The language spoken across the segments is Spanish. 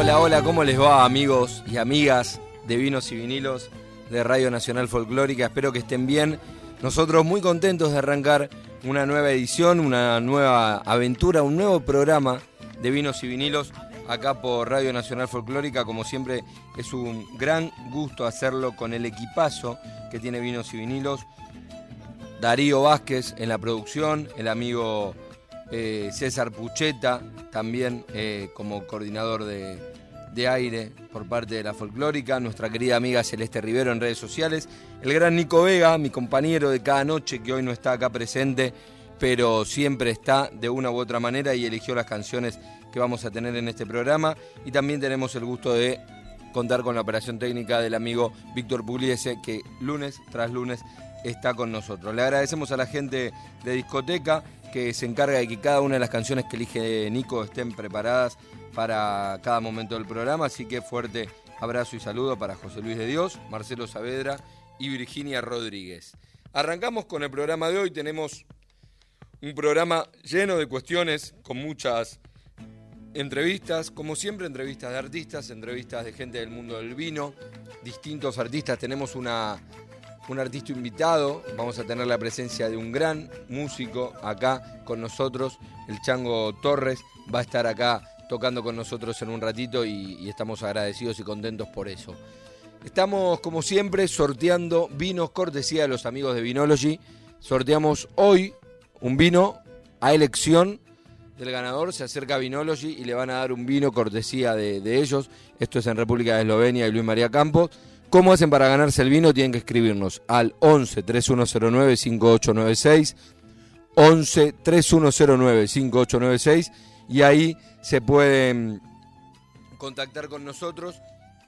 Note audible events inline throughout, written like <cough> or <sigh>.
Hola, hola, ¿cómo les va amigos y amigas de Vinos y Vinilos de Radio Nacional Folclórica? Espero que estén bien. Nosotros muy contentos de arrancar una nueva edición, una nueva aventura, un nuevo programa de Vinos y Vinilos acá por Radio Nacional Folclórica. Como siempre es un gran gusto hacerlo con el equipazo que tiene Vinos y Vinilos. Darío Vázquez en la producción, el amigo eh, César Pucheta también eh, como coordinador de, de aire por parte de la folclórica, nuestra querida amiga Celeste Rivero en redes sociales, el gran Nico Vega, mi compañero de cada noche que hoy no está acá presente, pero siempre está de una u otra manera y eligió las canciones que vamos a tener en este programa y también tenemos el gusto de contar con la operación técnica del amigo Víctor Pugliese que lunes tras lunes está con nosotros. Le agradecemos a la gente de discoteca que se encarga de que cada una de las canciones que elige Nico estén preparadas para cada momento del programa, así que fuerte abrazo y saludo para José Luis de Dios, Marcelo Saavedra y Virginia Rodríguez. Arrancamos con el programa de hoy, tenemos un programa lleno de cuestiones, con muchas entrevistas, como siempre entrevistas de artistas, entrevistas de gente del mundo del vino, distintos artistas, tenemos una, un artista invitado, vamos a tener la presencia de un gran músico acá con nosotros, el Chango Torres, va a estar acá tocando con nosotros en un ratito y, estamos agradecidos y contentos por eso. Estamos, como siempre, sorteando vinos cortesía de los amigos de Vinology. Sorteamos hoy un vino a elección del ganador. Se acerca a Vinology y le van a dar un vino cortesía de, de ellos. Esto es en República de Eslovenia y Luis María Campos. ¿Cómo hacen para ganarse el vino? Tienen que escribirnos al 11 3109 5896. 11 3109 5896 y ahí se pueden contactar con nosotros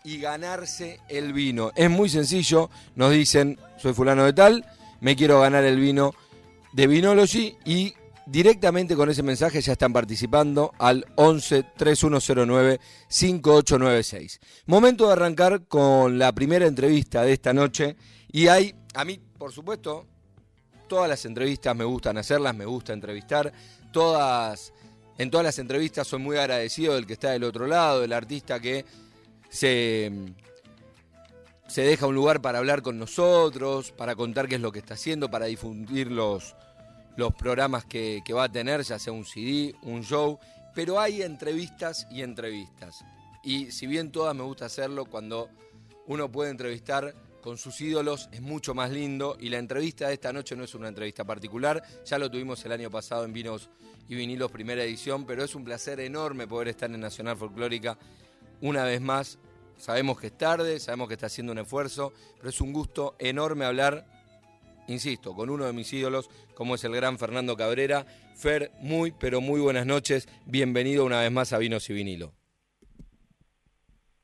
y ganarse el vino. Es muy sencillo, nos dicen, soy fulano de tal, me quiero ganar el vino de Vinology y directamente con ese mensaje ya están participando al 11 3109 5896. Momento de arrancar con la primera entrevista de esta noche y hay, a mí, por supuesto, todas las entrevistas me gustan hacerlas, me gusta entrevistar, todas en todas las entrevistas soy muy agradecido del que está del otro lado, del artista que se, se deja un lugar para hablar con nosotros, para contar qué es lo que está haciendo, para difundir los, los programas que, que va a tener, ya sea un CD, un show. Pero hay entrevistas y entrevistas. Y si bien todas me gusta hacerlo, cuando uno puede entrevistar con sus ídolos es mucho más lindo y la entrevista de esta noche no es una entrevista particular, ya lo tuvimos el año pasado en Vinos y Vinilos primera edición, pero es un placer enorme poder estar en Nacional Folclórica una vez más. Sabemos que es tarde, sabemos que está haciendo un esfuerzo, pero es un gusto enorme hablar, insisto, con uno de mis ídolos, como es el gran Fernando Cabrera. Fer, muy, pero muy buenas noches. Bienvenido una vez más a Vinos y Vinilo.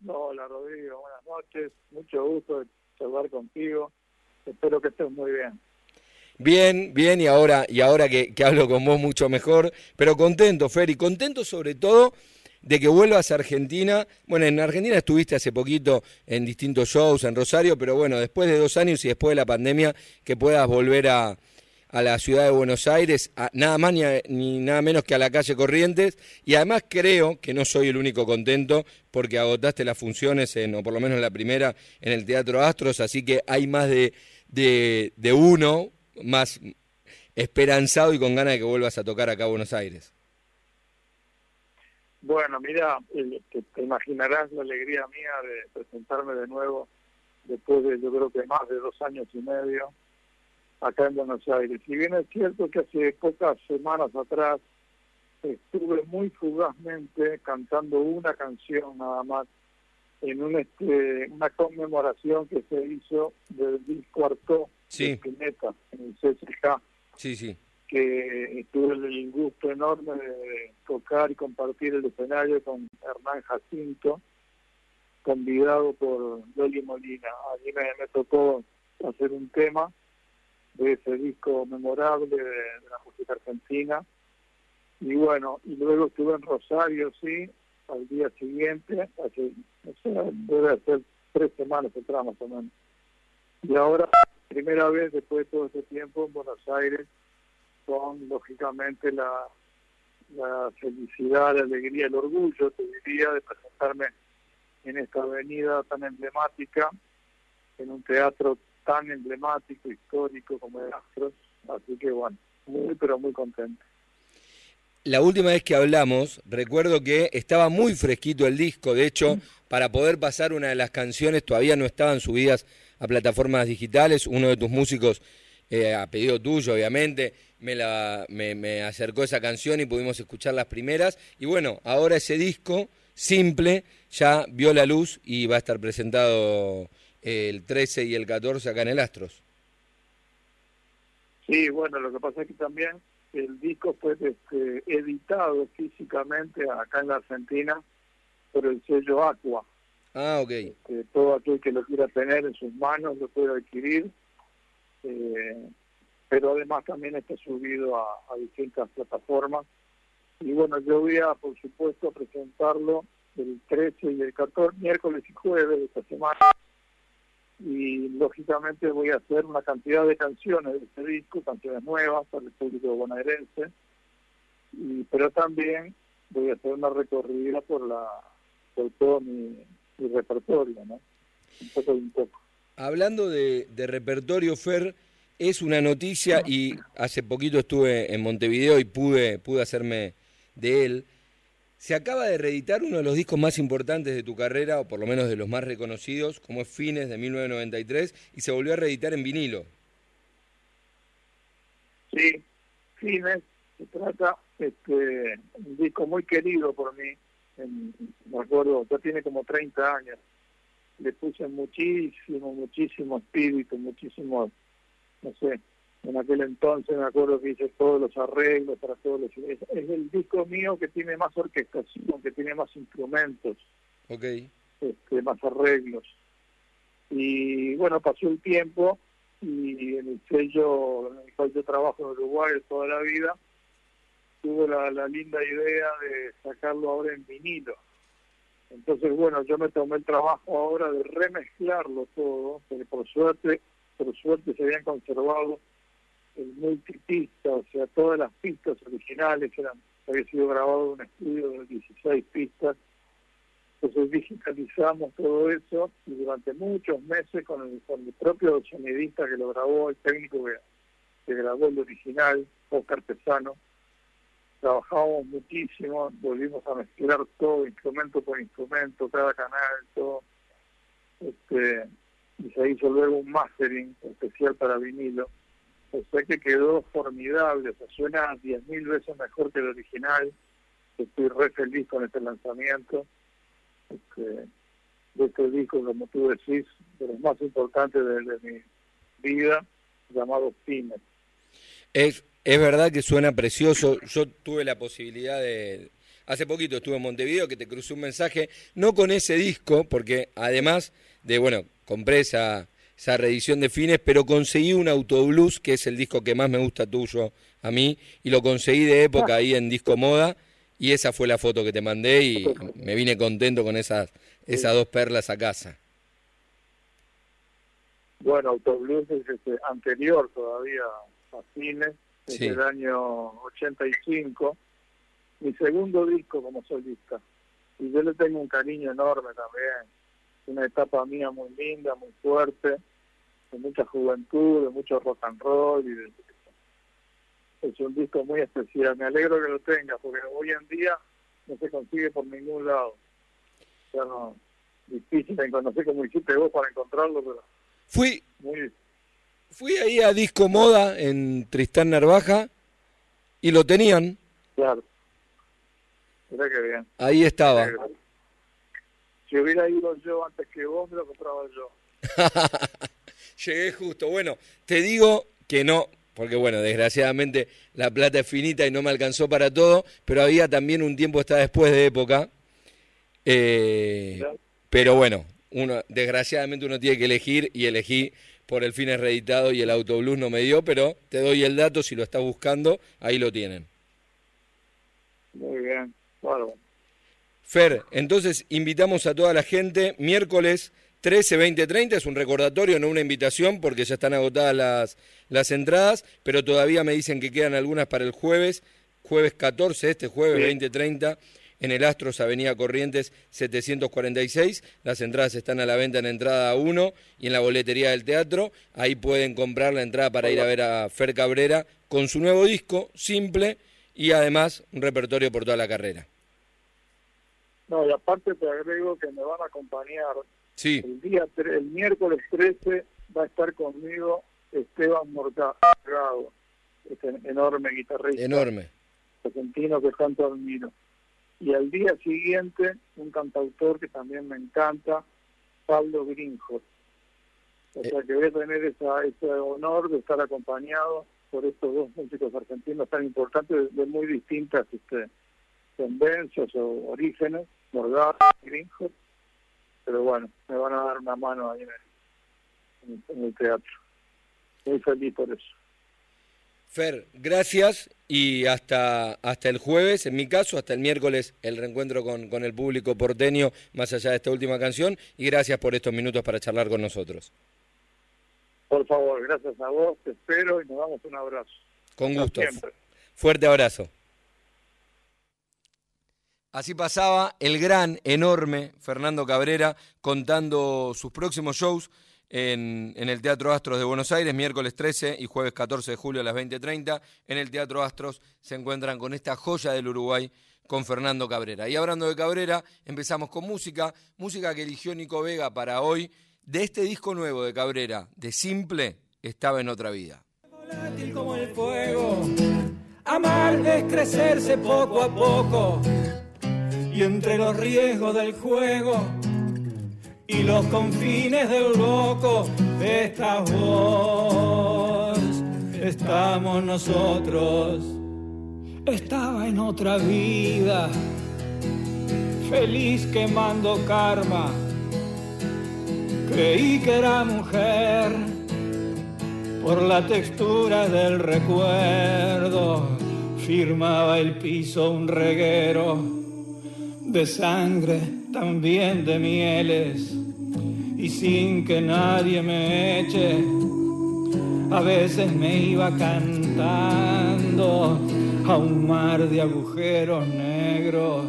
Hola Rodrigo, buenas noches. Mucho gusto contigo. Espero que estés muy bien. Bien, bien, y ahora, y ahora que, hablo con vos mucho mejor, pero contento, Fer, y contento sobre todo de que vuelvas a Argentina. Bueno, en Argentina estuviste hace poquito en distintos shows, en Rosario, pero bueno, después de dos años y después de la pandemia, que puedas volver a, a la ciudad de Buenos Aires, nada más ni, nada menos que a la calle Corrientes, y además creo que no soy el único contento porque agotaste las funciones, en, o por lo menos la primera, en el Teatro Astros, así que hay más de, de, uno más esperanzado y con ganas de que vuelvas a tocar acá a Buenos Aires. Bueno, mira, te, te imaginarás la alegría mía de presentarme de nuevo después de yo creo que más de dos años y medio acá en Buenos Aires. Si bien es cierto que hace pocas semanas atrás estuve muy fugazmente cantando una canción nada más en un, este, una conmemoración que se hizo del disco Arto de Pineta en el CSK. Sí, sí. Que tuve el gusto enorme de tocar y compartir el escenario con Hernán Jacinto convidado por Loli Molina. Allí me, me tocó hacer un tema de ese disco memorable de, la música argentina. Y bueno, y luego estuve en Rosario, sí, al día siguiente, hace, o sea, debe ser tres semanas atrás más o menos. Y ahora, primera vez después de todo este tiempo en Buenos Aires, con lógicamente la, la felicidad, la alegría, el orgullo, te diría, de presentarme en esta avenida tan emblemática, en un teatro tan emblemático, histórico como el Astros. Así que bueno, muy pero muy contento. La última vez que hablamos, recuerdo que estaba muy fresquito el disco, de hecho, para poder pasar una de las canciones todavía no estaban subidas a plataformas digitales, uno de tus músicos, eh, a pedido tuyo obviamente, me, la, me, me acercó esa canción y pudimos escuchar las primeras, y bueno, ahora ese disco simple ya vio la luz y va a estar presentado el 13 y el 14 acá en el Astros. Sí, bueno, lo que pasa es que también el disco fue este, editado físicamente acá en la Argentina por el sello Aqua. Ah, ok. Este, todo aquel que lo quiera tener en sus manos lo puede adquirir, eh, pero además también está subido a, a distintas plataformas. Y bueno, yo voy a, por supuesto, presentarlo el 13 y el 14, miércoles y jueves de esta semana y lógicamente voy a hacer una cantidad de canciones de este disco, canciones nuevas para el público bonaerense, y, pero también voy a hacer una recorrida por la por todo mi, repertorio, ¿no? Un poco un poco. Hablando de, de repertorio, Fer, es una noticia y hace poquito estuve en Montevideo y pude, pude hacerme de él. Se acaba de reeditar uno de los discos más importantes de tu carrera, o por lo menos de los más reconocidos, como es Fines de 1993, y se volvió a reeditar en vinilo. Sí, Fines se trata este un disco muy querido por mí. me acuerdo, ya tiene como 30 años. Le puse muchísimo, muchísimo espíritu, muchísimo, no sé, en aquel entonces me acuerdo que hice todos los arreglos para todos los... Es, el disco mío que tiene más orquestación, que tiene más instrumentos, okay. este, más arreglos. Y bueno, pasó el tiempo y en el sello en el cual yo trabajo en Uruguay toda la vida, tuve la, la linda idea de sacarlo ahora en vinilo. Entonces, bueno, yo me tomé el trabajo ahora de remezclarlo todo, porque por suerte, por suerte se habían conservado el multipista, o sea, todas las pistas originales eran, había sido grabado en un estudio de 16 pistas. Entonces digitalizamos todo eso y durante muchos meses con el, con el propio sonidista que lo grabó, el técnico que, grabó el original, Oscar Pesano, trabajamos muchísimo, volvimos a mezclar todo, instrumento por instrumento, cada canal, todo. Este, y se hizo luego un mastering especial para vinilo o sea que quedó formidable, o sea, suena 10.000 veces mejor que el original. Estoy re feliz con este lanzamiento. Este, de este disco, como tú decís, de los más importantes de, mi vida, llamado Fines. Es, es verdad que suena precioso. Yo tuve la posibilidad de. Hace poquito estuve en Montevideo que te crucé un mensaje, no con ese disco, porque además de, bueno, compré esa, esa reedición de fines, pero conseguí un Autoblues, que es el disco que más me gusta tuyo a mí, y lo conseguí de época ahí en Disco Moda, y esa fue la foto que te mandé y me vine contento con esas, esas dos perlas a casa. Bueno, Autoblues es este, anterior todavía a Fines, es el año 85, mi segundo disco como solista. Y yo le tengo un cariño enorme también una etapa mía muy linda, muy fuerte, de mucha juventud, de mucho rock and roll y es un disco muy especial. Me alegro que lo tengas porque hoy en día no se consigue por ningún lado. Ya no, difícil, no sé cómo hiciste vos para encontrarlo, pero fui muy... fui ahí a Disco Moda en Tristán Narvaja y lo tenían. Claro. Mira qué bien. Ahí estaba. Si hubiera ido yo antes que vos, me lo compraba yo. <laughs> Llegué justo. Bueno, te digo que no, porque bueno, desgraciadamente la plata es finita y no me alcanzó para todo, pero había también un tiempo, está después de época, eh, pero bueno, uno, desgraciadamente uno tiene que elegir y elegí por el fines reeditado y el autobús no me dio, pero te doy el dato si lo estás buscando, ahí lo tienen. Muy bien, bueno. Fer, entonces invitamos a toda la gente miércoles 13, 20, 30, es un recordatorio, no una invitación porque ya están agotadas las, las entradas, pero todavía me dicen que quedan algunas para el jueves, jueves 14, este jueves 20, 30 en el Astros Avenida Corrientes 746. Las entradas están a la venta en entrada 1 y en la boletería del teatro. Ahí pueden comprar la entrada para ir a ver a Fer Cabrera con su nuevo disco, simple, y además un repertorio por toda la carrera. No, y aparte te agrego que me van a acompañar. Sí. El día el miércoles 13 va a estar conmigo Esteban Morgado, este enorme guitarrista. Enorme. Argentino que tanto admiro y al día siguiente un cantautor que también me encanta, Pablo Grinjo. O sea que voy a tener esa, ese honor de estar acompañado por estos dos músicos argentinos tan importantes de, muy distintas este, tendencias o orígenes, Morgado y Grinjo. Pero bueno, me van a dar una mano ahí en el teatro. Muy feliz por eso. Fer, gracias y hasta, hasta el jueves, en mi caso, hasta el miércoles, el reencuentro con, con el público porteño, más allá de esta última canción, y gracias por estos minutos para charlar con nosotros. Por favor, gracias a vos, te espero y nos damos un abrazo. Con gusto. Fuerte abrazo. Así pasaba el gran, enorme Fernando Cabrera contando sus próximos shows en, el Teatro Astros de Buenos Aires, miércoles 13 y jueves 14 de julio a las 20.30. En el Teatro Astros se encuentran con esta joya del Uruguay, con Fernando Cabrera. Y hablando de Cabrera, empezamos con música, música que eligió Nico Vega para hoy, de este disco nuevo de Cabrera, de Simple, estaba en otra vida. como el fuego, amar crecerse poco a poco, y entre los riesgos del juego y los confines del loco esta voz. Estamos nosotros. Estaba en otra vida, feliz quemando karma. Creí que era mujer por la textura del recuerdo. Firmaba el piso un reguero de sangre, también de mieles y sin que nadie me eche. A veces me iba cantando a un mar de agujeros negros.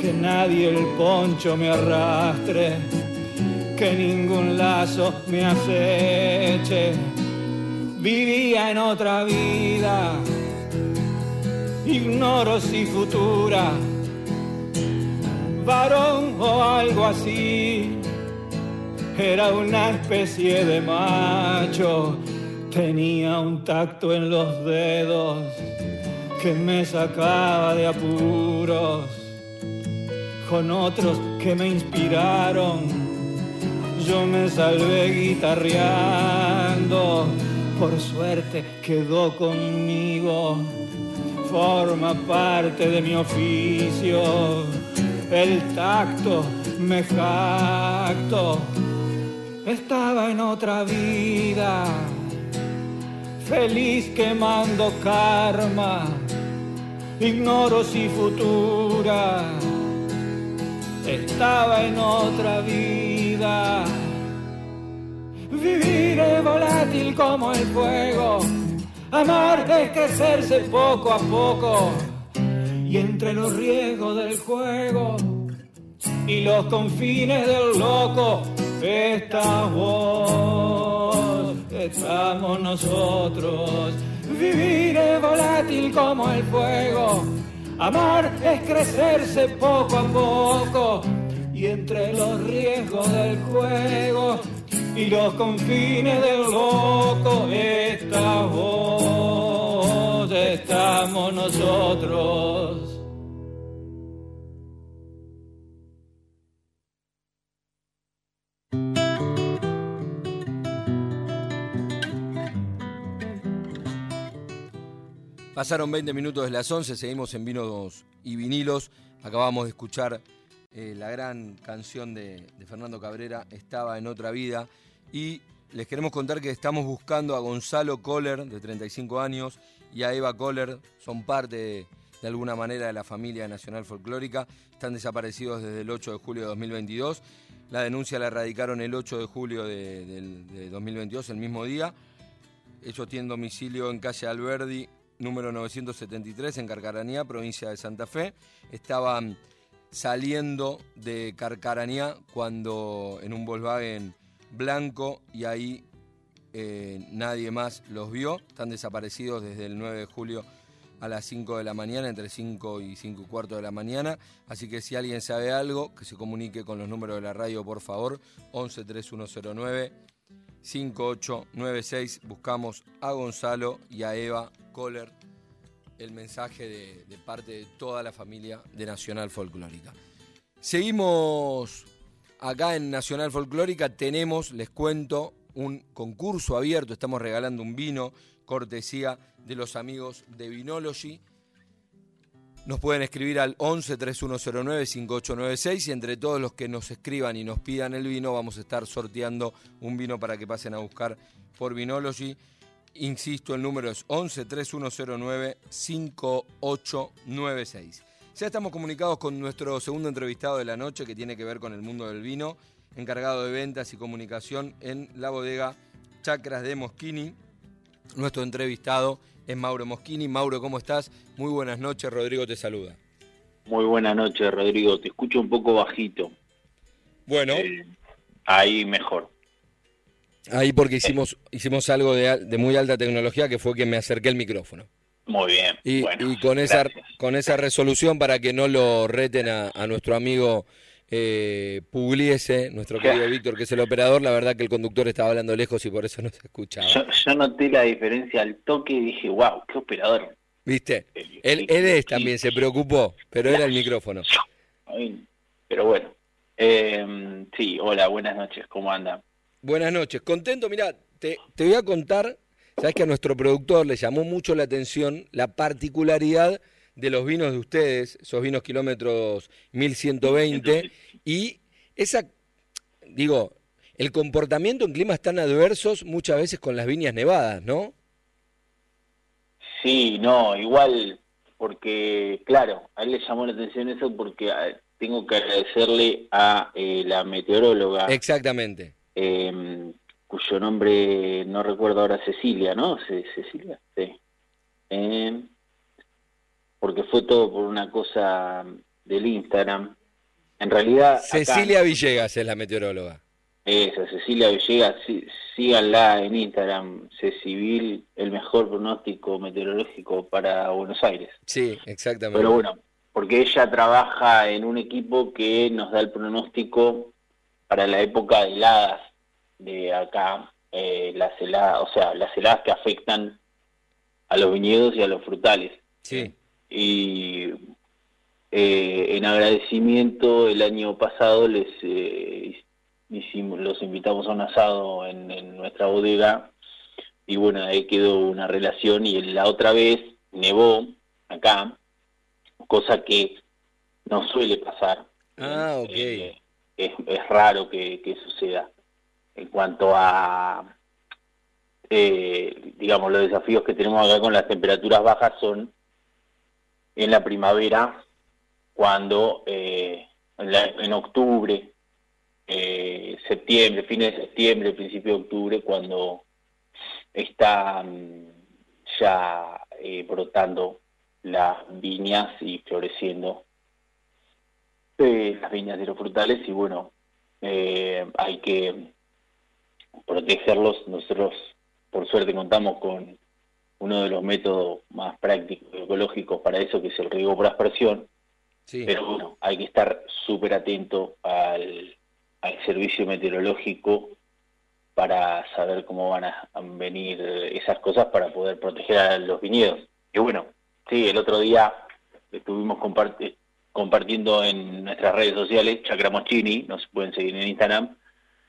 Que nadie el poncho me arrastre, que ningún lazo me aceche. Vivía en otra vida, ignoro si futura, varón o algo así. Era una especie de macho, tenía un tacto en los dedos que me sacaba de apuros, con otros que me inspiraron, yo me salvé guitarreando, por suerte quedó conmigo, forma parte de mi oficio, el tacto me jacto. Estaba en otra vida, feliz quemando karma, ignoro si futura, estaba en otra vida. Vivir es volátil como el fuego, amar es crecerse poco a poco, y entre los riesgos del juego y los confines del loco, esta voz, estamos nosotros. Vivir es volátil como el fuego, amar es crecerse poco a poco. Y entre los riesgos del juego y los confines del loco, esta estamos nosotros. Pasaron 20 minutos de las 11, seguimos en Vinos y Vinilos. Acabamos de escuchar eh, la gran canción de, Fernando Cabrera, Estaba en otra vida. Y les queremos contar que estamos buscando a Gonzalo Kohler, de 35 años, y a Eva Kohler, son parte de, alguna manera de la familia Nacional Folclórica, están desaparecidos desde el 8 de julio de 2022. La denuncia la erradicaron el 8 de julio de, de 2022, el mismo día. Ellos tienen domicilio en calle Alberdi, número 973, en Carcaranía, provincia de Santa Fe. Estaban saliendo de Carcaranía cuando en un Volkswagen blanco y ahí eh, nadie más los vio. Están desaparecidos desde el 9 de julio a las 5 de la mañana, entre 5 y 5 y cuarto de la mañana. Así que si alguien sabe algo, que se comunique con los números de la radio, por favor. 11 3109 5896. Buscamos a Gonzalo y a Eva Kohler el mensaje de, parte de toda la familia de Nacional Folclórica. Seguimos acá en Nacional Folclórica, tenemos, les cuento, un concurso abierto, estamos regalando un vino, cortesía de los amigos de Vinology. Nos pueden escribir al 11 3109 5896 y entre todos los que nos escriban y nos pidan el vino vamos a estar sorteando un vino para que pasen a buscar por Vinology. Insisto, el número es 11 3109 5896. Ya estamos comunicados con nuestro segundo entrevistado de la noche que tiene que ver con el mundo del vino, encargado de ventas y comunicación en la bodega Chacras de Moschini. Nuestro entrevistado es Mauro Moschini. Mauro, ¿cómo estás? Muy buenas noches, Rodrigo te saluda. Muy buenas noches, Rodrigo. Te escucho un poco bajito. Bueno. Eh, ahí mejor. Ahí porque hicimos, hicimos algo de, muy alta tecnología que fue que me acerqué el micrófono. Muy bien. Y, con, esa, con esa resolución para que no lo reten a, nuestro amigo eh, Pugliese, nuestro querido Víctor, que es el operador, la verdad que el conductor estaba hablando lejos y por eso no se escuchaba. Yo, noté la diferencia al toque y dije, wow, qué operador. ¿Viste? Él, es también, se preocupó, pero era el micrófono. Pero bueno. Eh, sí, hola, buenas noches, ¿cómo anda? Buenas noches. Contento, mira, te, voy a contar, sabes que a nuestro productor le llamó mucho la atención la particularidad de los vinos de ustedes, esos vinos kilómetros 1120, y esa, digo, el comportamiento en climas tan adversos muchas veces con las viñas nevadas, ¿no? Sí, no, igual, porque, claro, a él le llamó la atención eso porque tengo que agradecerle a eh, la meteoróloga. Exactamente eh, cuyo nombre no recuerdo ahora, Cecilia, ¿no? Cecilia, sí. Eh, porque fue todo por una cosa del Instagram. En realidad... Cecilia Villegas es la meteoróloga. Esa, Cecilia Villegas, sí, síganla en Instagram, Cecivil, el mejor pronóstico meteorológico para Buenos Aires. Sí, exactamente. Pero bueno, porque ella trabaja en un equipo que nos da el pronóstico para la época de heladas de acá, eh, las heladas, o sea, las heladas que afectan a los viñedos y a los frutales. Sí. Y eh, en agradecimiento el año pasado les eh, hicimos, los invitamos a un asado en, en, nuestra bodega y bueno, ahí quedó una relación y la otra vez nevó acá, cosa que no suele pasar. Ah, ok. Eh, es, raro que, suceda. En cuanto a, eh, digamos, los desafíos que tenemos acá con las temperaturas bajas son en la primavera, cuando eh, en, octubre, eh, septiembre, fines de septiembre, principio de octubre, cuando están ya brotando las viñas y floreciendo las viñas de los frutales y bueno, eh, hay que protegerlos. Nosotros, por suerte, contamos con uno de los métodos más prácticos y ecológicos para eso, que es el riego por aspersión. Pero bueno, hay que estar súper atento al, al servicio meteorológico para saber cómo van a venir esas cosas para poder proteger a los viñedos. Y bueno, sí, el otro día estuvimos compartiendo compartiendo en nuestras redes sociales, Chacra Moschini, nos pueden seguir en Instagram,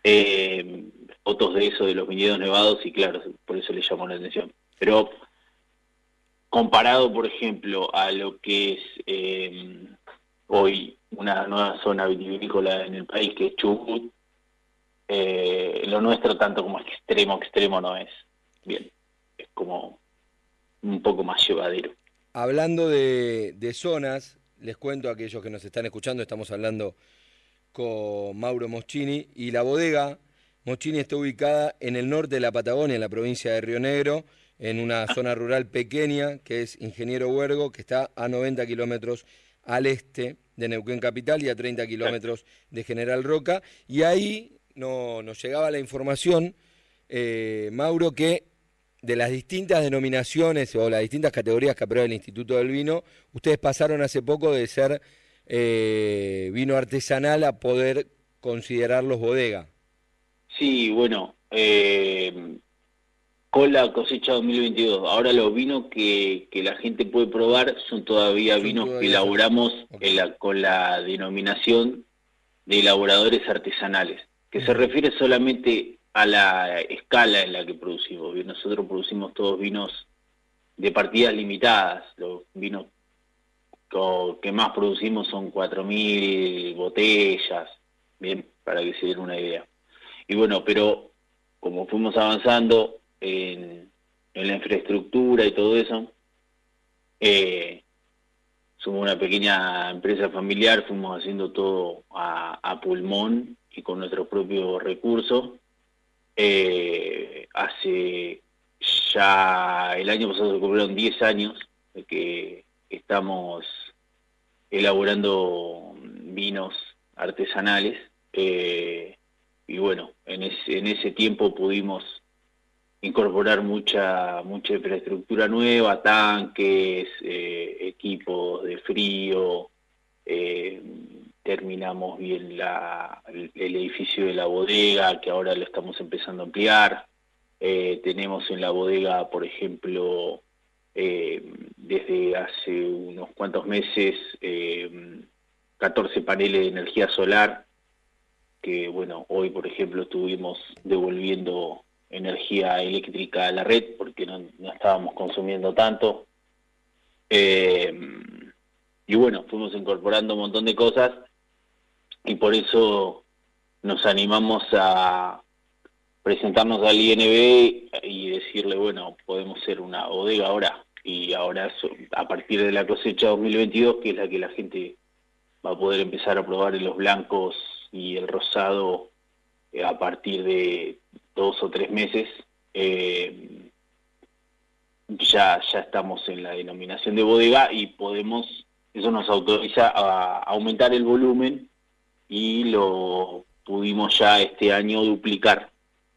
eh, fotos de eso, de los viñedos nevados, y claro, por eso le llamó la atención. Pero comparado, por ejemplo, a lo que es eh, hoy una nueva zona vitivinícola en el país que es Chubut. Eh, lo nuestro tanto como extremo extremo no es. Bien, es como un poco más llevadero. Hablando de, de zonas, les cuento a aquellos que nos están escuchando, estamos hablando con Mauro Moschini y la bodega Moschini está ubicada en el norte de la Patagonia, en la provincia de Río Negro, en una ah. zona rural pequeña que es Ingeniero Huergo, que está a 90 kilómetros al este de Neuquén Capital y a 30 kilómetros de General Roca. Y ahí no, nos llegaba la información, eh, Mauro, que de las distintas denominaciones o las distintas categorías que aprueba el Instituto del Vino, ustedes pasaron hace poco de ser eh, vino artesanal a poder considerarlos bodega. Sí, bueno, eh, con la cosecha 2022. Ahora los vinos que, la gente puede probar son todavía vinos que elaboramos con la denominación de elaboradores artesanales, que se refiere solamente a la escala en la que producimos. Nosotros producimos todos vinos de partidas limitadas, los vinos que más producimos son 4.000 botellas, bien, para que se den una idea. Y bueno, pero como fuimos avanzando en, la infraestructura y todo eso, eh, somos una pequeña empresa familiar, fuimos haciendo todo a, pulmón y con nuestros propios recursos. Eh, hace ya el año pasado se cumplieron 10 años de que estamos elaborando vinos artesanales. Eh, y bueno, en ese, en ese tiempo pudimos incorporar mucha mucha infraestructura nueva, tanques, eh, equipos de frío, eh, terminamos bien la, el, edificio de la bodega, que ahora lo estamos empezando a ampliar. Eh, tenemos en la bodega, por ejemplo, desde hace unos cuantos meses, 14 paneles de energía solar que bueno, hoy por ejemplo estuvimos devolviendo energía eléctrica a la red porque no, estábamos consumiendo tanto. Eh, y bueno, fuimos incorporando un montón de cosas y por eso nos animamos a presentarnos al INB y decirle, bueno, podemos ser una bodega ahora. Y ahora, a partir de la cosecha 2022, que es la que la gente va a poder empezar a probar en los blancos y el rosado eh, a partir de dos o tres meses. Eh, ya, ya estamos en la denominación de bodega y podemos, eso nos autoriza a aumentar el volumen y lo pudimos ya este año duplicar.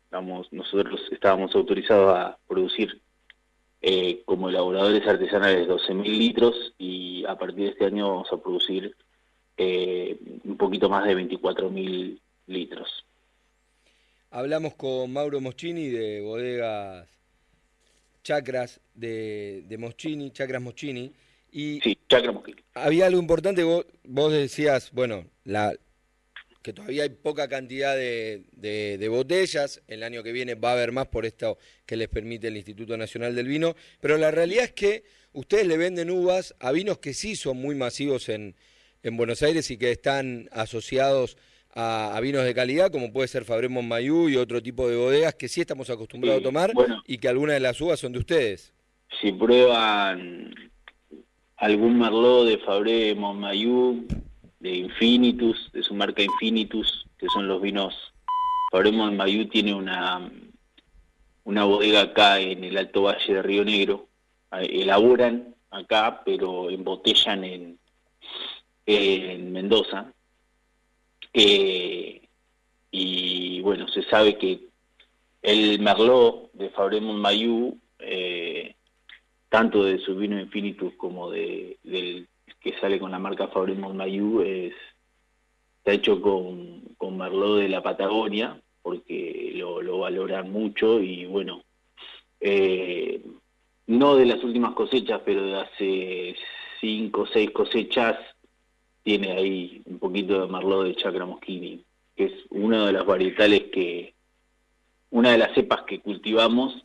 Estamos, nosotros estábamos autorizados a producir eh, como elaboradores artesanales 12.000 litros y a partir de este año vamos a producir eh, un poquito más de 24.000 litros. Hablamos con Mauro Moschini de bodegas Chacras de, de Moschini, Chacras Moschini. Y sí, Chacras Moschini. Había algo importante, vos, vos decías, bueno, la, que todavía hay poca cantidad de, de, de, botellas, el año que viene va a haber más por esto que les permite el Instituto Nacional del Vino, pero la realidad es que ustedes le venden uvas a vinos que sí son muy masivos en, en Buenos Aires y que están asociados a, vinos de calidad, como puede ser Fabré Mayú y otro tipo de bodegas que sí estamos acostumbrados a tomar y que algunas de las uvas son de ustedes. Si prueban algún Merlot de Fabré Mayú, de Infinitus, de su marca Infinitus, que son los vinos. Fabré Mayú tiene una, una bodega acá en el Alto Valle de Río Negro. Elaboran acá, pero embotellan en, en Mendoza. Eh, y bueno, se sabe que el Merlot de Fabremont Mayú, eh, tanto de su vino Infinitus como de, del que sale con la marca Fabremont Mayú, es, está hecho con, con Merlot de la Patagonia, porque lo, lo valoran mucho y bueno, eh, no de las últimas cosechas, pero de hace cinco o seis cosechas tiene ahí un poquito de Merlot de Chacra Moschini, que es una de las varietales que, una de las cepas que cultivamos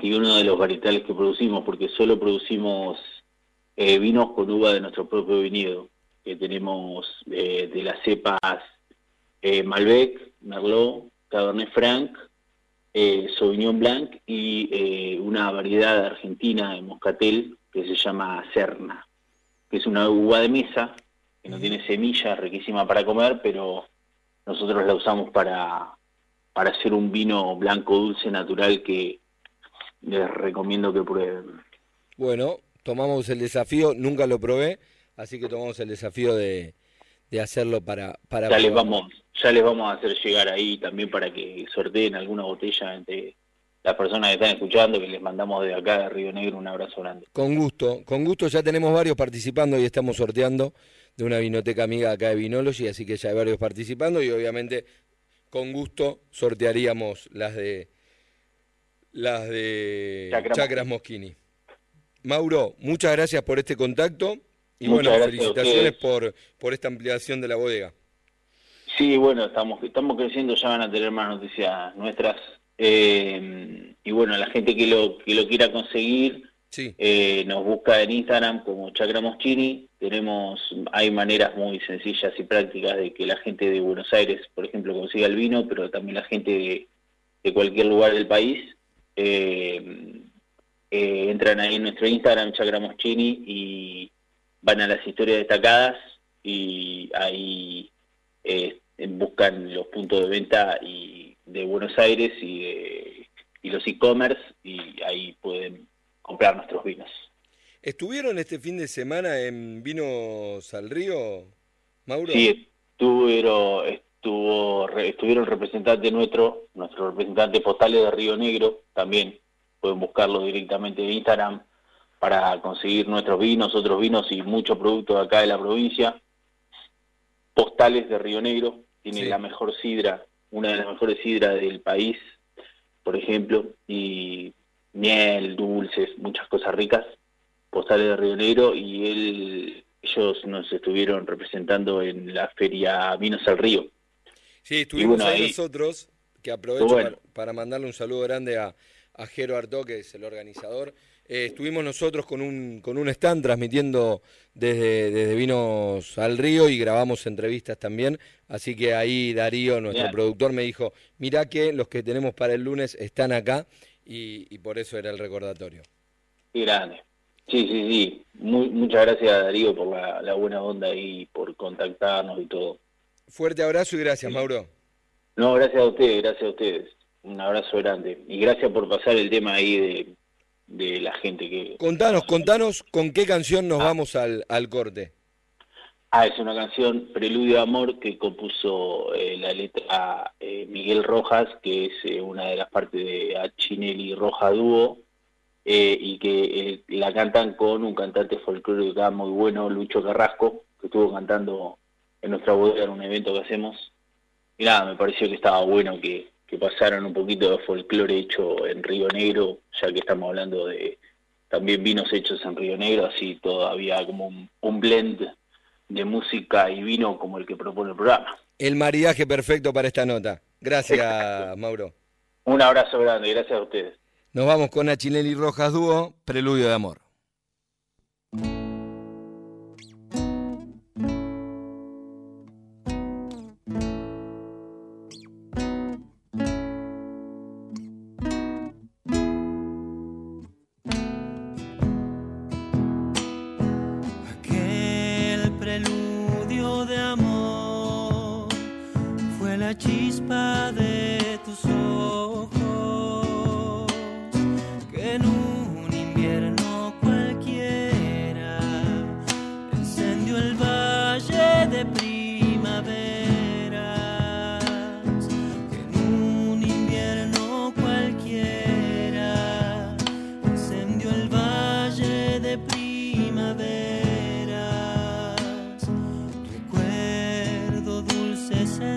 y uno de los varietales que producimos, porque solo producimos eh, vinos con uva de nuestro propio viñedo. tenemos de las cepas Malbec, Merlot, Cabernet Franc, Sauvignon Blanc y una variedad argentina de moscatel que se llama Serna, que es una uva de mesa que no tiene semillas, riquísima para comer, pero nosotros la usamos para, para hacer un vino blanco dulce natural que les recomiendo que prueben. Bueno, tomamos el desafío, nunca lo probé, así que tomamos el desafío de, hacerlo para... para ya, les vamos, ya les vamos a hacer llegar ahí también para que sorteen alguna botella entre las personas que están escuchando, que les mandamos de acá de Río Negro un abrazo grande. Con gusto, con gusto ya tenemos varios participando y estamos sorteando de una vinoteca amiga acá de Vinology, así que ya hay varios participando y obviamente con gusto sortearíamos las de las de Chacras, Moschini. Mauro, muchas gracias por este contacto y bueno, felicitaciones por, por esta ampliación de la bodega. Sí, bueno, estamos, estamos creciendo, ya van a tener más noticias nuestras. Eh, y bueno, la gente que lo, que lo quiera conseguir, eh, nos busca en Instagram como Chacra Moschini. Tenemos, hay maneras muy sencillas y prácticas de que la gente de Buenos Aires, por ejemplo, consiga el vino, pero también la gente de, cualquier lugar del país. Eh, eh, entran ahí en nuestro Instagram, Chacra Moschini, y van a las historias destacadas y ahí buscan los puntos de venta y de Buenos Aires y, y los e-commerce y ahí pueden comprar nuestros vinos. ¿Estuvieron este fin de semana en Vinos al Río, Mauro? Sí, estuvieron, estuvo, estuvieron representantes nuestro, nuestros representantes postales de Río Negro, también pueden buscarlo directamente en Instagram para conseguir nuestros vinos, otros vinos y muchos productos de acá de la provincia. Postales de Río Negro, tiene la mejor sidra, una de las mejores sidras del país, por ejemplo, y miel, dulces, muchas cosas ricas, postales de Río Negro, y él, ellos nos estuvieron representando en la feria Vinos al Río. Sí, estuvimos ahí, nosotros, que aprovecho para, mandarle un saludo grande a, a Jero que es el organizador. Eh, estuvimos nosotros con un, con un stand transmitiendo desde, desde Vinos al Río y grabamos entrevistas también. Así que ahí Darío, nuestro productor, me dijo, mirá que los que tenemos para el lunes están acá y, por eso era el recordatorio. Grande. Sí, sí, sí. muchas gracias Darío por la, buena onda y por contactarnos y todo. Fuerte abrazo y gracias, Mauro. No, gracias a ustedes, gracias a ustedes. Un abrazo grande. Y gracias por pasar el tema ahí de, la gente que... Contanos, contanos con qué canción nos ah. vamos al, al corte. Ah, es una canción Preludio de Amor que compuso eh, la letra eh, Miguel Rojas, que es eh, una de las partes de Achinelli Roja Dúo, y que la cantan con un cantante folclórico muy bueno, Lucho Carrasco, que estuvo cantando en nuestra bodega en un evento que hacemos. Y nada, me pareció que estaba bueno que, pasaran un poquito de folclore hecho en Río Negro, ya que estamos hablando de también vinos hechos en Río Negro, así todavía como un blend de música y vino como el que propone el programa. El maridaje perfecto para esta nota. Gracias, <laughs> Mauro. Un abrazo grande, gracias a ustedes. Nos vamos con Achinelli Rojas Dúo, Preludio de Amor.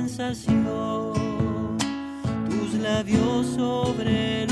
En tu carruaje furtivo.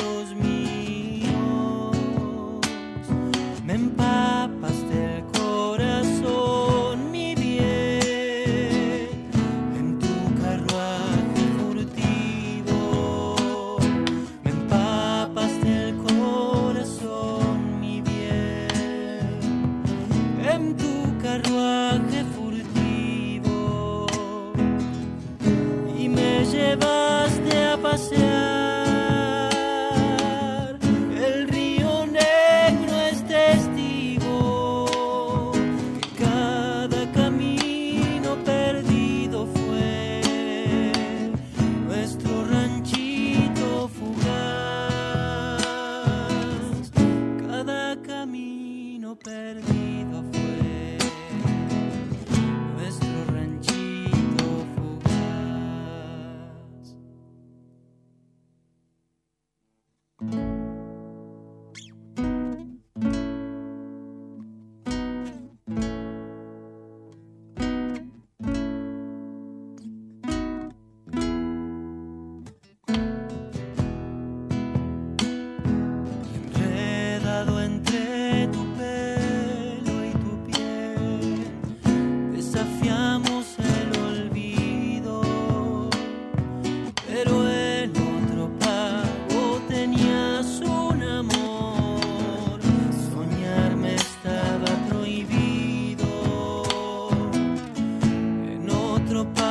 otro país.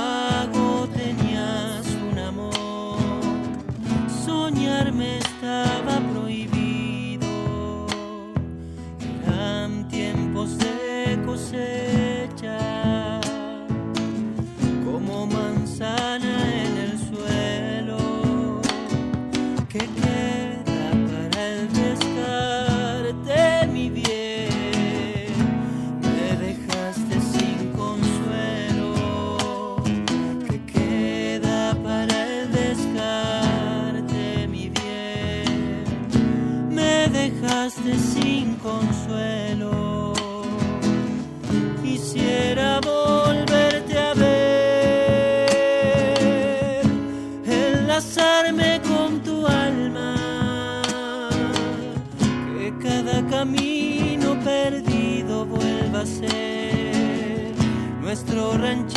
torrent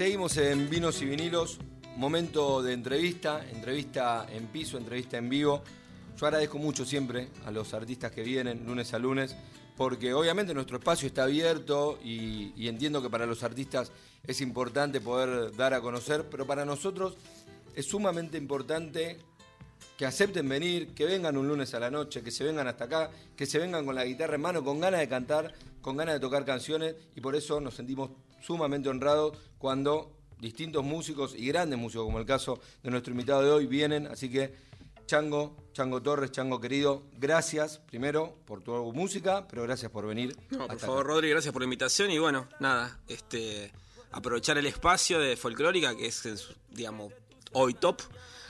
Seguimos en Vinos y Vinilos, momento de entrevista, entrevista en piso, entrevista en vivo. Yo agradezco mucho siempre a los artistas que vienen lunes a lunes, porque obviamente nuestro espacio está abierto y, entiendo que para los artistas es importante poder dar a conocer, pero para nosotros es sumamente importante que acepten venir, que vengan un lunes a la noche, que se vengan hasta acá, que se vengan con la guitarra en mano, con ganas de cantar, con ganas de tocar canciones y por eso nos sentimos sumamente honrados cuando distintos músicos y grandes músicos, como el caso de nuestro invitado de hoy, vienen. Así que, Chango, Chango Torres, Chango querido, gracias primero por tu música, pero gracias por venir. No, por favor, Rodri, gracias por la invitación y bueno, nada, este aprovechar el espacio de Folclórica, que es, digamos, hoy top.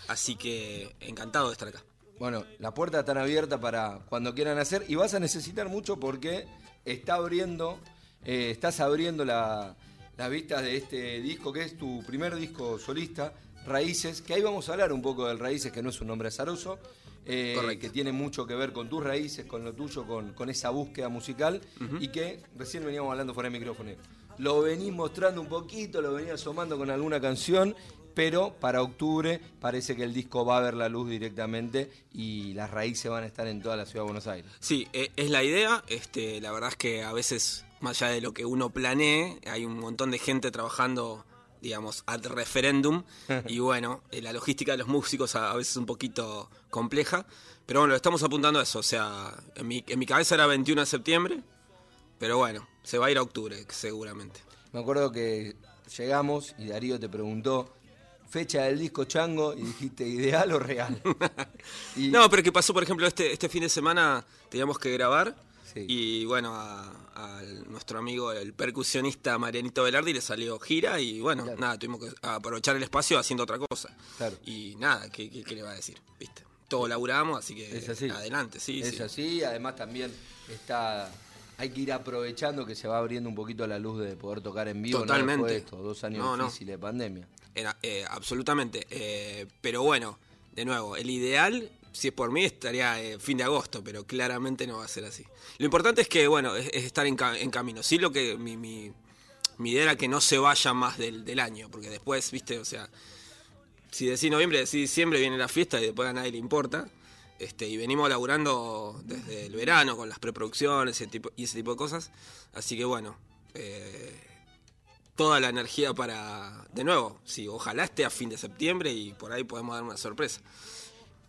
Así que encantado de estar acá. Bueno, la puerta está abierta para cuando quieran hacer y vas a necesitar mucho porque está abriendo, eh, estás abriendo la, las vistas de este disco, que es tu primer disco solista, Raíces, que ahí vamos a hablar un poco del Raíces, que no es un nombre azaroso, eh, que tiene mucho que ver con tus raíces, con lo tuyo, con, con esa búsqueda musical, y que recién veníamos hablando fuera de micrófono. Lo venís mostrando un poquito, lo venís asomando con alguna canción, pero para octubre parece que el disco va a ver la luz directamente y las raíces van a estar en toda la ciudad de Buenos Aires. Sí, e, es la idea. Este, la verdad es que a veces más allá de lo que uno planee, hay un montón de gente trabajando, digamos, ad referéndum, <laughs> y bueno, eh, la logística de los músicos a, veces es un poquito compleja, pero bueno, estamos apuntando a eso, o sea, en mi, en mi cabeza era 21 de septiembre, pero bueno, se va a ir a octubre, seguramente. Me acuerdo que llegamos y Darío te preguntó fecha del disco Chango y dijiste ideal o real. <laughs> No, pero ¿qué pasó, por ejemplo, este, este fin de semana teníamos que grabar y bueno, a, nuestro amigo, el percusionista Marianito Velardi, le salió gira y bueno, nada, tuvimos que aprovechar el espacio haciendo otra cosa. Y nada, ¿qué, le va a decir? ¿Viste? Todo laburamos, así que adelante, sí. Es así, además también está hay que ir aprovechando que se va abriendo un poquito la luz de poder tocar en vivo Totalmente. de dos años difíciles de pandemia. Eh, absolutamente. Eh, pero bueno, de nuevo, el ideal si es por mí estaría eh, fin de agosto, pero claramente no va a ser así. Lo importante es que, bueno, es, estar en, camino. Sí, lo que mi, idea era que no se vaya más del, año, porque después, viste, o sea, si decís noviembre, decís diciembre, viene la fiesta y después a nadie le importa. Este, y venimos laburando desde el verano con las preproducciones y ese tipo, y ese tipo de cosas. Así que bueno, eh, toda la energía para, de nuevo, sí, ojalá esté a fin de septiembre y por ahí podemos dar una sorpresa.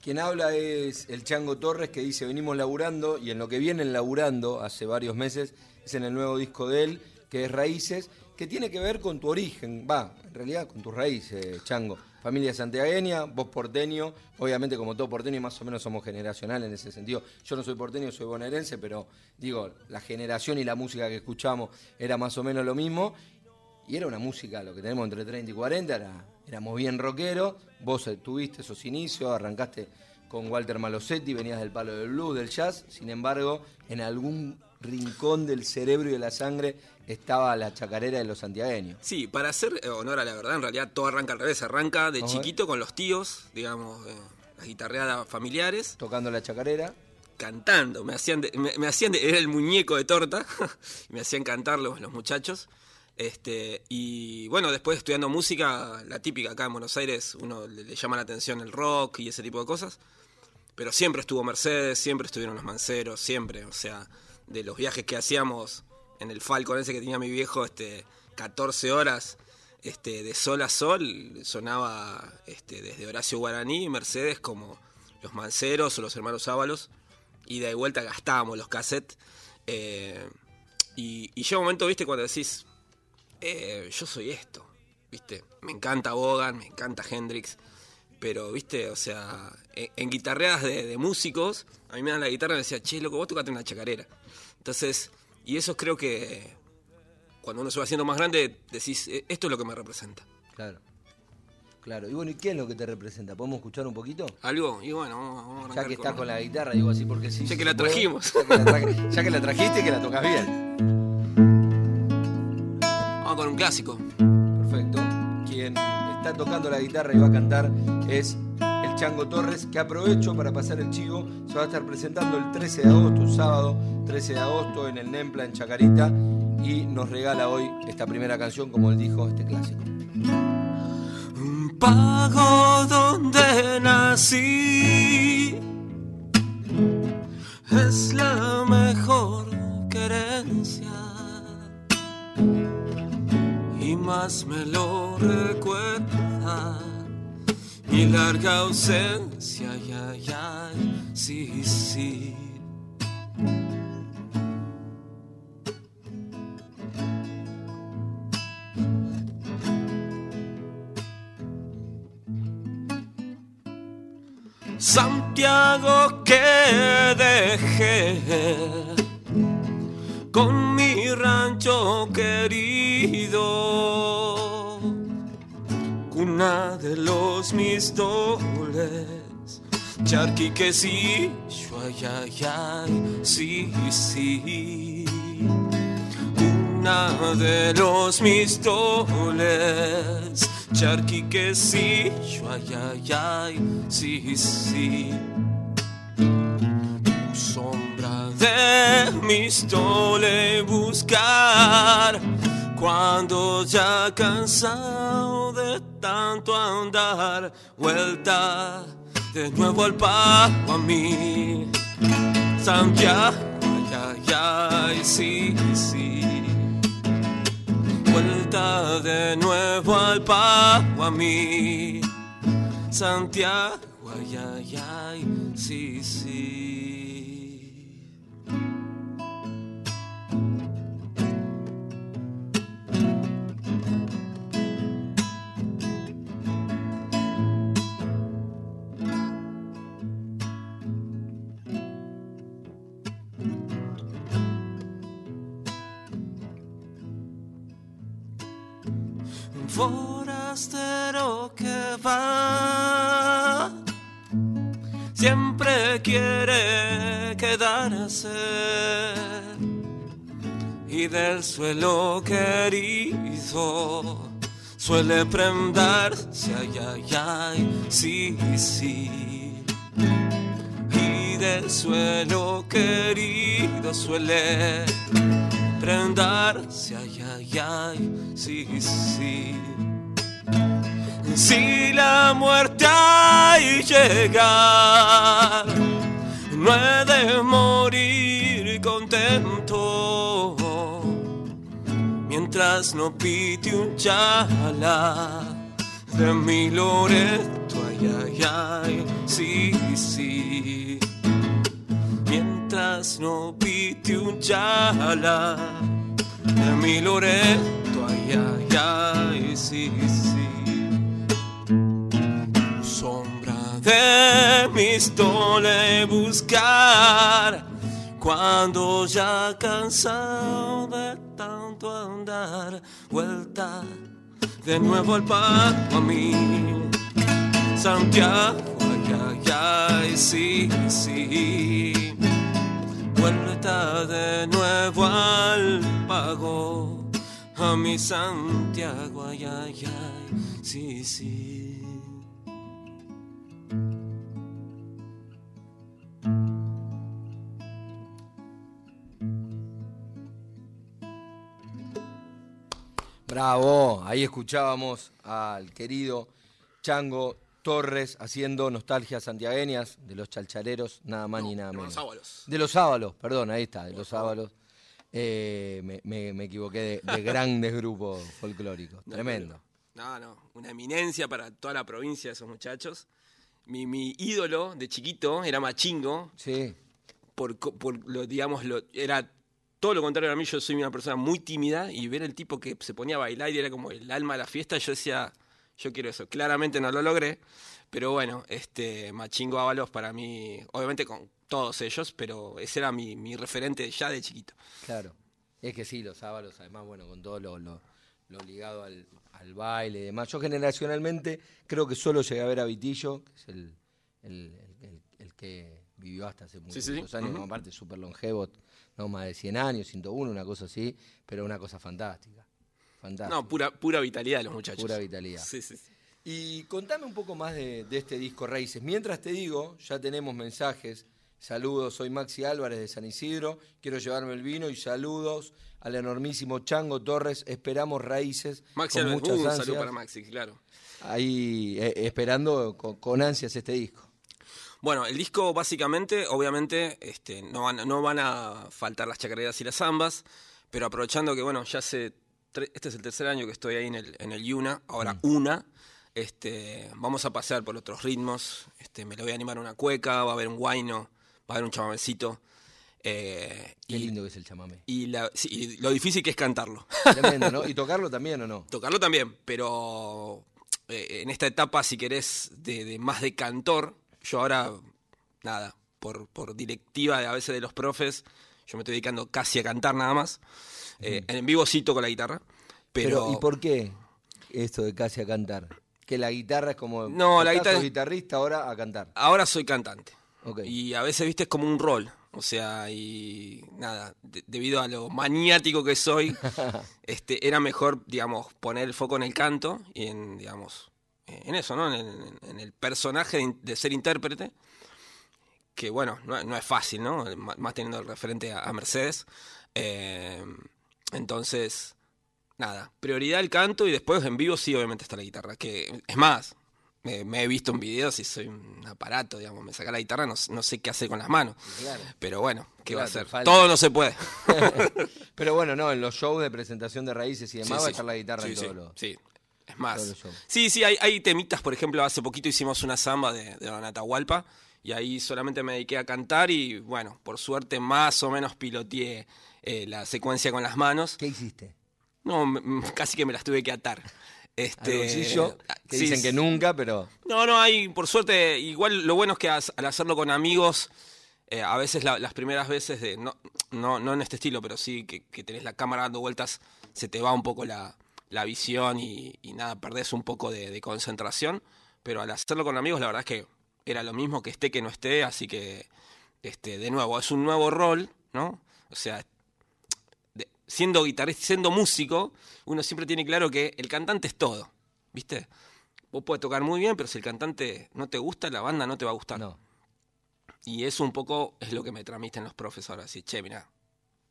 Quien habla es el Chango Torres que dice venimos laburando y en lo que vienen laburando hace varios meses es en el nuevo disco de él, que es Raíces, que tiene que ver con tu origen, va, en realidad con tus raíces, Chango. Familia santiagueña, vos porteño, obviamente como todo porteño más o menos somos generacional en ese sentido. Yo no soy porteño, soy bonaerense, pero digo, la generación y la música que escuchamos era más o menos lo mismo. Y era una música, lo que tenemos entre 30 y 40, era éramos bien rockeros, vos tuviste esos inicios, arrancaste con Walter Malosetti, venías del palo del blues, del jazz, sin embargo, en algún rincón del cerebro y de la sangre estaba la chacarera de los santiagueños. Sí, para hacer honor a la verdad, en realidad todo arranca al revés, arranca de chiquito con los tíos, digamos, eh, las guitarreadas familiares. Tocando la chacarera. Cantando, me hacían, me, hacían era el muñeco de torta, <laughs> me hacían cantar los, los muchachos. Este, y bueno, después estudiando música, la típica acá en Buenos Aires, uno le, llama la atención el rock y ese tipo de cosas. Pero siempre estuvo Mercedes, siempre estuvieron los manceros, siempre. O sea, de los viajes que hacíamos en el Falcon ese que tenía mi viejo, este, 14 horas este, de sol a sol, sonaba este, desde Horacio Guaraní Mercedes como los Manceros o los hermanos Ábalos, y de vuelta gastábamos los cassettes. Eh, y, y, llega un momento, viste, cuando decís, eh, yo soy esto, viste, me encanta Bogan, me encanta Hendrix, pero, viste, o sea, en, guitarreadas de, músicos, a mí me dan la guitarra y me decía, che, loco, vos tocaste una chacarera. Entonces, y eso creo que cuando uno se va haciendo más grande, decís, e, esto es lo que me representa. Claro. Claro, y bueno, ¿y qué es lo que te representa? ¿Podemos escuchar un poquito? Algo, y bueno, vamos, a Ya que estás con la guitarra, digo así porque sí. Ya que la trajimos. ya, que la trajiste, que la tocas bien. Con un clásico. Perfecto. Quien está tocando la guitarra y va a cantar es el Chango Torres, que aprovecho para pasar el chivo. Se va a estar presentando el 13 de agosto, sábado 13 de agosto, en el Nempla, en Chacarita y nos regala hoy esta primera canción, como él dijo, este clásico. Un pago donde nací es la mejor querencia más me lo recuerda. Mi larga ausencia, ya, ya, sí, sí. Santiago que dejé con mi rancho querido, cuna de los mis dobles, charquiquecillo, ay, ay, ay, sí, sí, cuna de los mis dobles. Charqui que sí, ay, ay, ay, sí, sí. Tu sombra de mis tole buscar cuando ya cansado de tanto andar, vuelta de nuevo al pago a mí. Santiago, ay, ay, ay, sí, sí vuelta de nuevo al pago a mí. Santiago, ay, ay, ay, sí, sí. Forastero que va siempre quiere quedarse y del suelo querido suele prendarse, ay, ay, ay, sí, sí. Y del suelo querido suele prendarse, ay, ay, ay, sí, sí. Si la muerte hay llegar, no he de morir contento, mientras no pite un chala de mi Loreto, ay, ay, ay, sí, sí mientras no pite un chala de mi Loreto, ay, ay, ay, sí, sí. Sombra de mis tole buscar cuando ya cansado de tanto andar, vuelta de nuevo al pato a mí. Santiago, ay, ay, ay, sí, sí vuelta de nuevo al pago, a mi Santiago, ay, ay, ay, sí, sí. Bravo, ahí escuchábamos al querido Chango Torres haciendo nostalgias santiagueñas de los chalchareros, nada más ni nada de menos. los Ábalos. De los sábalos, perdón, ahí está, de los sábalos. Eh, me, me- me equivoqué de, de <laughs> grandes grupos folclóricos. No, Tremendo. No, no, una eminencia para toda la provincia esos muchachos. Mi, mi ídolo de chiquito era Machingo, Sí, por, por lo, digamos, lo, era todo lo contrario a mí, yo soy una persona muy tímida y ver el tipo que se ponía a bailar y era como el alma de la fiesta, yo decía, yo quiero eso. Claramente no lo logré, pero bueno, este Machingo Ábalos para mí, obviamente con todos ellos, pero ese era mi, mi referente ya de chiquito. claro. Es que sí, los sábalos, además, bueno, con todo lo, lo- lo ligado al, al baile y demás. Yo generacionalmente creo que solo llegué a ver a Vitillo, que es el, el- el- que vivió hasta hace muchos sí, años, ujú. como aparte súper longevo, no más de 100 años, 101, una cosa así, pero una cosa fantástica. No, pura, pura vitalidad de los muchachos. Pura vitalidad. Sí, sí, sí. Y contame un poco más de, de este disco Raíces. Mientras te digo, ya tenemos mensajes. Saludos, soy Maxi Álvarez de San Isidro. Quiero llevarme el vino y saludos al enormísimo Chango Torres. Esperamos Raíces Maxi, con Álvarez, muchas un ansias. saludo para Maxi, claro. Ahí eh, esperando con, con ansias este disco. Bueno, el disco básicamente, obviamente, este, no, van, no van a faltar las chacareras y las zambas, pero aprovechando que, bueno, ya hace, tre- este es el tercer año que estoy ahí en el, en el Yuna, ahora una, este, vamos a pasear por otros ritmos, este, me lo voy a animar a una cueca, va a haber un guayno, va a haber un chamamecito, eh, Qué y, lindo que es el chamamé. y la- sí, y lo difícil que es cantarlo. Tremendo, ¿no? ¿Y <laughs> tocarlo también o no? Tocarlo también, pero eh, en esta etapa, si querés, de, de más de cantor, yo ahora, nada, por, por directiva de, a veces de los profes, yo me estoy dedicando casi a cantar nada más. Eh, En vivo sí toco la guitarra, pero... Pero, ¿y por qué esto de casi a cantar? Que la guitarra es como. No, la guitarra- guitarrista ahora a cantar. Ahora soy cantante. Y a veces, viste, es como un rol. O sea, y nada, de- debido a lo maniático que soy, <laughs> este, era mejor, digamos, poner el foco en el canto y en, digamos, en eso, ¿no? En, el- en el personaje de ser intérprete, que bueno, no, no es fácil, ¿no? Más teniendo el referente a, a Mercedes. Eh, entonces, nada, prioridad el canto y después en vivo sí, obviamente está la guitarra. Que es más, me, me he visto en videos y soy un aparato, digamos, me saca la guitarra, no, no sé qué hacer con las manos. Claro. Pero bueno, ¿qué va a hacer? falta. Todo no se puede. <laughs> Pero bueno, no, en los shows de presentación de raíces y demás Sí, va a sí. estar la guitarra Sí, en sí, todos los. sí. Es más. Sí, sí, hay, hay temitas, por ejemplo, hace poquito hicimos una samba de, de Don Atahualpa y ahí solamente me dediqué a cantar y bueno, por suerte más o menos piloteé eh, la secuencia con las manos. ¿Qué hiciste? No, casi que me las tuve que atar. Este, Al bolsillo, que sí, dicen que nunca, pero. No, no, hay, por suerte, igual lo bueno es que as- al hacerlo con amigos, eh, a veces la- las primeras veces, de no, no, no en este estilo, pero sí que, que tenés la cámara dando vueltas, se te va un poco la, la visión y, y nada, perdés un poco de, de concentración, pero al hacerlo con amigos, la verdad es que era lo mismo que esté que no esté, así que, este, de nuevo, es un nuevo rol, ¿no? O sea, de- siendo guitarrista, siendo músico, uno siempre tiene claro que el cantante es todo, ¿viste? Vos podés tocar muy bien, pero si el cantante no te gusta, la banda no te va a gustar. No. Y eso un poco es lo que me transmiten los profes ahora. Así, che, mira,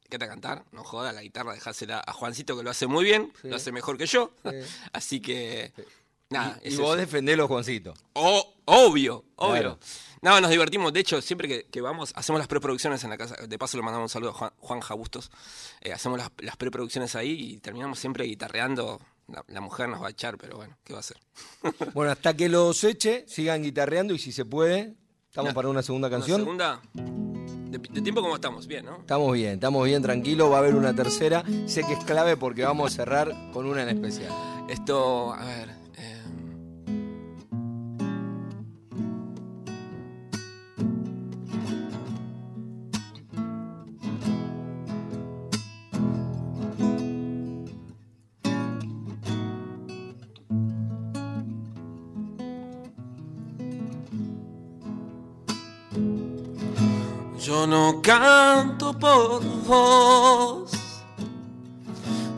quédate a cantar, no joda la guitarra, dejásela a Juancito que lo hace muy bien, Sí. lo hace mejor que yo. Sí. <laughs> Así que, nada, y y vos defendés Juancito. O- obvio, obvio. Claro. No, nos divertimos. De hecho, siempre que, que vamos, hacemos las preproducciones en la casa. De paso, le mandamos un saludo a Juan, Juan Jabustos. Eh, hacemos las, las preproducciones ahí y terminamos siempre guitarreando. La, la mujer nos va a echar, pero bueno, ¿qué va a hacer? <laughs> Bueno, hasta que los eche, sigan guitarreando y si se puede, estamos Una- para una segunda ¿Una canción. segunda? De, de tiempo, ¿cómo estamos? Bien, ¿no? Estamos bien, estamos bien, tranquilo. Va a haber una tercera. Sé que es clave porque vamos a cerrar con una en especial. Esto, a ver. No canto por vos,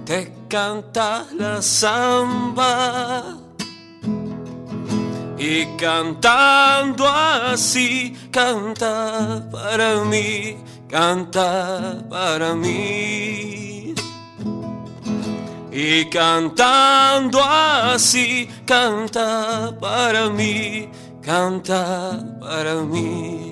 te canta la samba. Y cantando así, canta para mí, canta para mí. Y cantando así, canta para mí, canta para mí.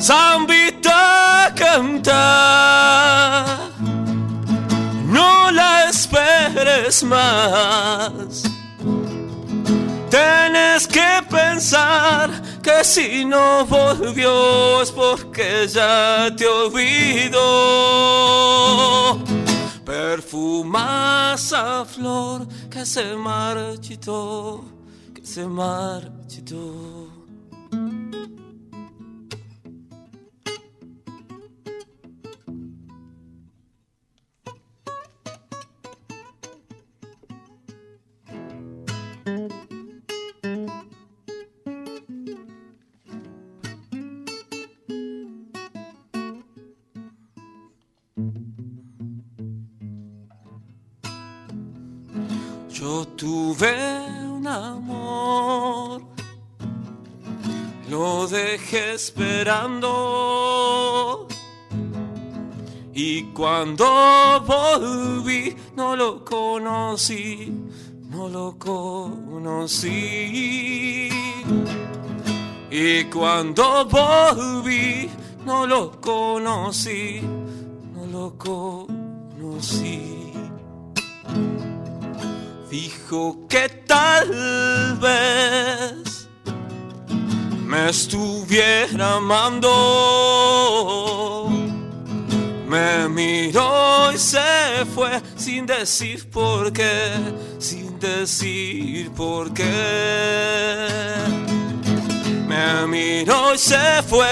Zambita canta, no la esperes más. Tienes que pensar que si no volvió es porque ya te olvidó. Perfuma esa flor que se marchitó, que se marchitó. Tuve un amor, lo dejé esperando. Y cuando volví, no lo conocí, no lo conocí. Y cuando volví, no lo conocí, no lo conocí. Dijo que tal vez me estuviera amando. Me miró y se fue sin decir por qué, sin decir por qué. Me miró y se fue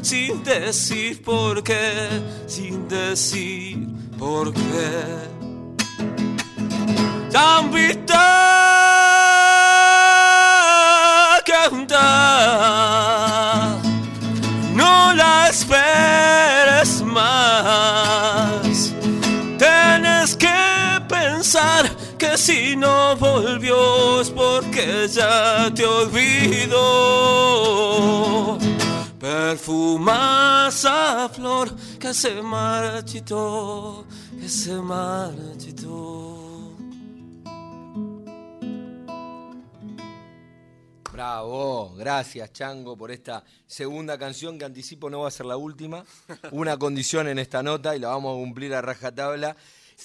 sin decir por qué, sin decir por qué. Zambita canta, no la esperes más. Tienes que pensar que si no volvió es porque ya te olvidó. Perfuma esa flor que se marchitó, que se marchitó. Bravo, gracias Chango por esta segunda canción que anticipo no va a ser la última. Una condición en esta nota y la vamos a cumplir a rajatabla.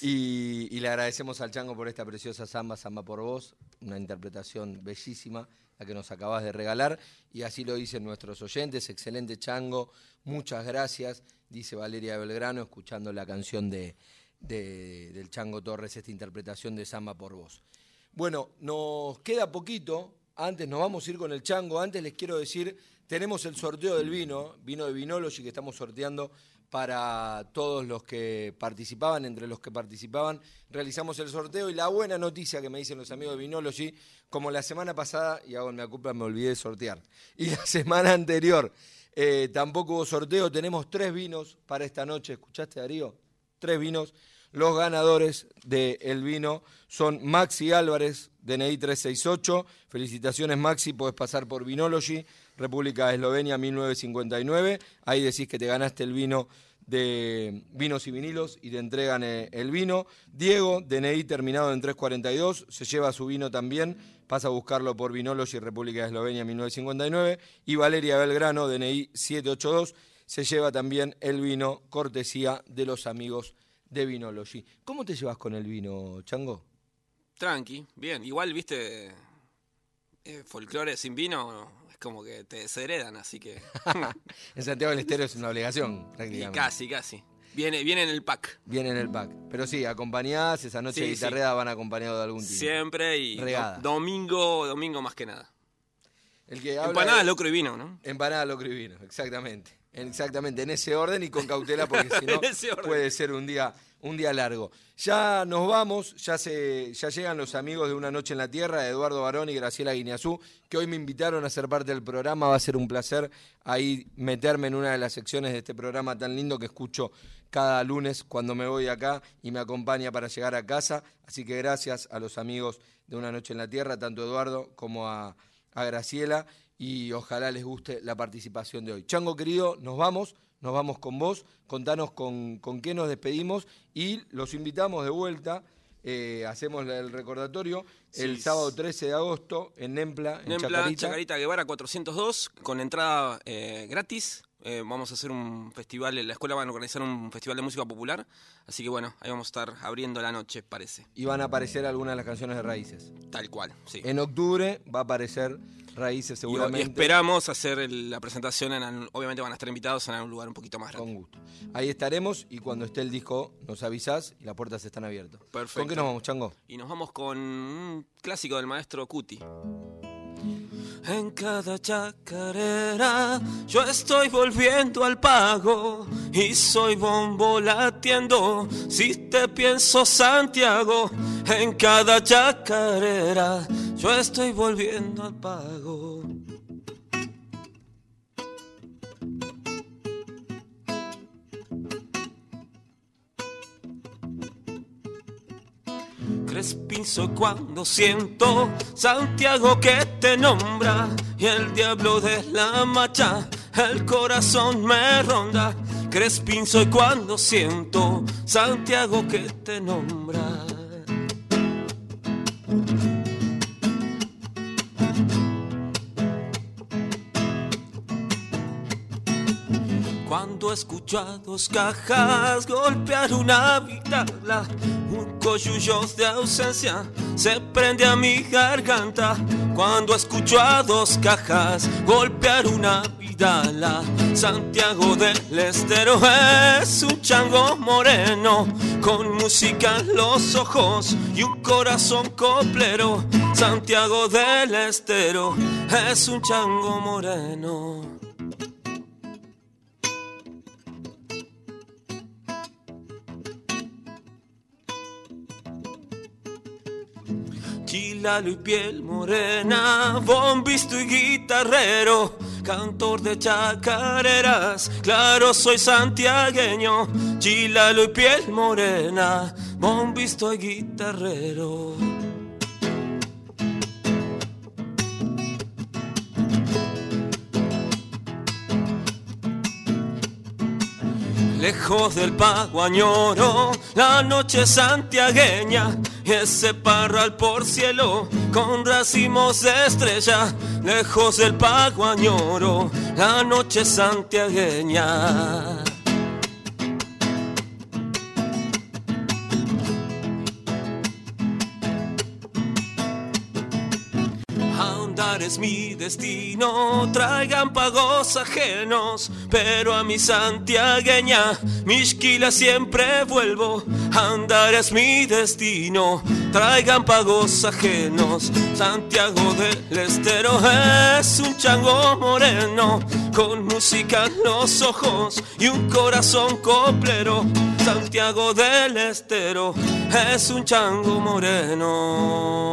Y, le agradecemos al Chango por esta preciosa samba, Samba por vos, una interpretación bellísima, la que nos acabas de regalar. Y así lo dicen nuestros oyentes. Excelente Chango, muchas gracias, dice Valeria Belgrano, escuchando la canción de- del Chango Torres, esta interpretación de Samba por vos. Bueno, nos queda poquito. Antes nos vamos a ir con el chango. Antes les quiero decir, tenemos el sorteo del vino, vino de Vinology que estamos sorteando para todos los que participaban, entre los que participaban, realizamos el sorteo y la buena noticia que me dicen los amigos de Vinology, como la semana pasada, y hago me culpa, me olvidé de sortear, <laughs> y la semana anterior eh, tampoco hubo sorteo, tenemos tres vinos para esta noche, ¿escuchaste Darío? Tres vinos. Los ganadores del vino son Maxi Álvarez, DNI 368. Felicitaciones Maxi, podés pasar por Vinology, República de Eslovenia 1959. Ahí decís que te ganaste el vino de vinos y vinilos y te entregan eh, el vino. Diego, DNI terminado en 342, se lleva su vino también. Pasa a buscarlo por Vinology, República de Eslovenia 1959. Y Valeria Belgrano, DNI 782, se lleva también el vino cortesía de los amigos de Vinology. ¿Cómo te llevas con el vino, Chango? Tranqui, bien. Igual, viste, eh, folclore sin vino es como que te desheredan, así que... <laughs> en Santiago del Estero es una obligación, y prácticamente. casi, casi. Viene, viene en el pack. Viene en el pack. Pero sí, acompañadas, esa noche Sí, de van acompañados de algún tipo. Siempre y Regada. do- domingo, domingo más que nada. El que habla Empanada, de- locro y vino, ¿no? Empanada, locro y vino, exactamente. Exactamente, en ese orden y con cautela porque si <laughs> no puede ser un día, un día largo. Ya nos vamos, ya, se, ya llegan los amigos de Una Noche en la Tierra, Eduardo Barón y Graciela Guineazú, que hoy me invitaron a ser parte del programa. Va a ser un placer ahí meterme en una de las secciones de este programa tan lindo que escucho cada lunes cuando me voy acá y me acompaña para llegar a casa. Así que gracias a los amigos de Una Noche en la Tierra, tanto Eduardo como a, a Graciela y ojalá les guste la participación de hoy. Chango querido, nos vamos, nos vamos con vos, contanos con, con qué nos despedimos y los invitamos de vuelta. eh, hacemos el recordatorio el sábado 13 de agosto en Nempla, en Nempla, Chacarita. Chacarita Guevara 402, con entrada eh, gratis. Eh, vamos a hacer un festival, en la escuela van a organizar un festival de música popular. Así que bueno, ahí vamos a estar abriendo la noche, parece. Y van a aparecer algunas de las canciones de Raíces. Tal cual, sí. En octubre va a aparecer Raíces Y- Y, seguramente. esperamos hacer el- la presentación, en, obviamente van a estar invitados en un lugar un poquito más grande. Con gusto. Ahí estaremos y cuando esté el disco nos avisás y las puertas están abiertas. Perfecto. ¿Con qué nos vamos, Chango? Y nos vamos con un clásico del maestro Cuti. En cada chacarera yo estoy volviendo al pago y soy bombo latiendo. Si te pienso Santiago, en cada chacarera yo estoy volviendo al pago. Crespín soy cuando siento Santiago que te nombra y el diablo de la macha el corazón me ronda. Crespín soy cuando siento Santiago que te nombra. Escucho a dos cajas golpear una vitala, un coyullo de ausencia se prende a mi garganta. Cuando escucho a dos cajas golpear una vitala, Santiago del Estero es un chango moreno, con música en los ojos y un corazón coplero. Santiago del Estero es un chango moreno. Chilalo y piel morena, bombisto y guitarrero, cantor de chacareras, claro soy santiagueño. Chilalo y piel morena, bombisto y guitarrero. Lejos del paguañoro, la noche santiagueña, ese parral por cielo con racimos de estrella. Lejos del paguañoro, la noche santiagueña. Es mi destino, traigan pagos ajenos, pero a mi santiagueña, misquila siempre vuelvo. Andar es mi destino, traigan pagos ajenos. Santiago del Estero es un chango moreno, con música en los ojos y un corazón coplero. Santiago del Estero es un chango moreno.